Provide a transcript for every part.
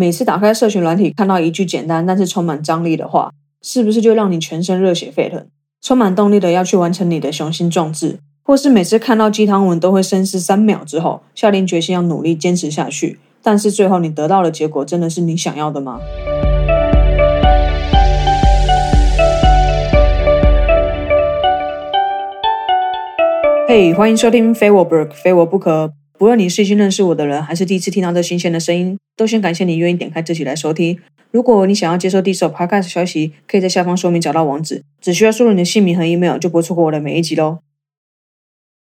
每次打开社群软体，看到一句简单但是充满张力的话，是不是就让你全身热血沸腾，充满动力的要去完成你的雄心壮志？或是每次看到鸡汤文都会深思三秒之后，下定决心要努力坚持下去，但是最后你得到的结果真的是你想要的吗？嘿，欢迎收听非我不可，非我不可。不论你是已经认识我的人，还是第一次听到这新鲜的声音，都先感谢你愿意点开这集来收听。如果你想要接收第一手 podcast 消息，可以在下方说明找到网址，只需要输入你的姓名和 email，就不会错过我的每一集喽。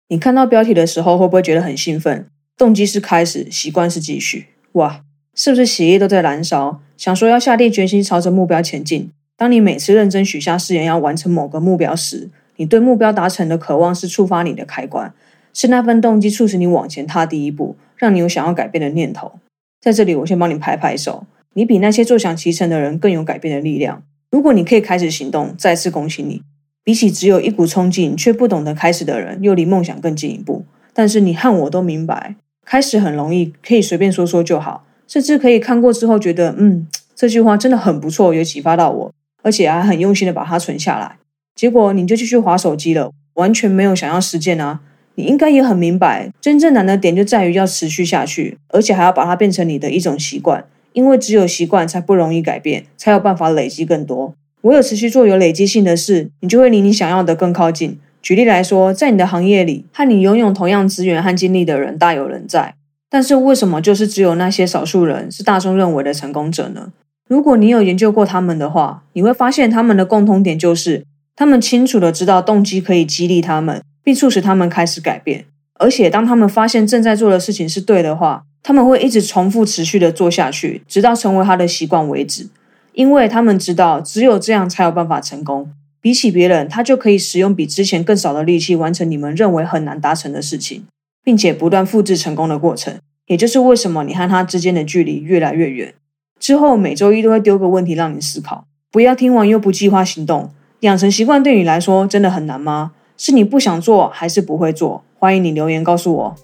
你看到标题的时候，会不会觉得很兴奋？动机是开始，习惯是继续。哇，是不是血液都在燃烧？想说要下定决心朝着目标前进。当你每次认真许下誓言要完成某个目标时，你对目标达成的渴望是触发你的开关，是那份动机促使你往前踏第一步，让你有想要改变的念头。在这里，我先帮你拍拍手，你比那些坐享其成的人更有改变的力量。如果你可以开始行动，再次恭喜你。比起只有一股冲劲却不懂得开始的人，又离梦想更进一步。但是你和我都明白，开始很容易，可以随便说说就好，甚至可以看过之后觉得，嗯，这句话真的很不错，有启发到我，而且还很用心的把它存下来。结果你就继续划手机了，完全没有想要实践啊！你应该也很明白，真正难的点就在于要持续下去，而且还要把它变成你的一种习惯，因为只有习惯才不容易改变，才有办法累积更多。唯有持续做有累积性的事，你就会离你想要的更靠近。举例来说，在你的行业里，和你拥有同样资源和精力的人大有人在，但是为什么就是只有那些少数人是大众认为的成功者呢？如果你有研究过他们的话，你会发现他们的共同点就是，他们清楚的知道动机可以激励他们，并促使他们开始改变。而且当他们发现正在做的事情是对的话，他们会一直重复、持续的做下去，直到成为他的习惯为止。因为他们知道，只有这样才有办法成功。比起别人，他就可以使用比之前更少的力气完成你们认为很难达成的事情，并且不断复制成功的过程。也就是为什么你和他之间的距离越来越远。之后每周一都会丢个问题让你思考，不要听完又不计划行动。养成习惯对你来说真的很难吗？是你不想做，还是不会做？欢迎你留言告诉我。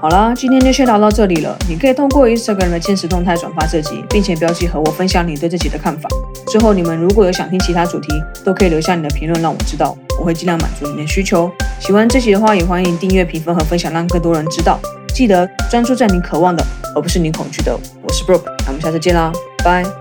好啦，今天就先聊到这里了。你可以通过 Instagram 的现实动态转发这集，并且标记和我分享你对这集的看法。之后你们如果有想听其他主题，都可以留下你的评论让我知道，我会尽量满足你的需求。喜欢这集的话，也欢迎订阅、评分和分享，让更多人知道。记得专注在你渴望的，而不是你恐惧的。我是 Brooke，那我们下次见啦，拜。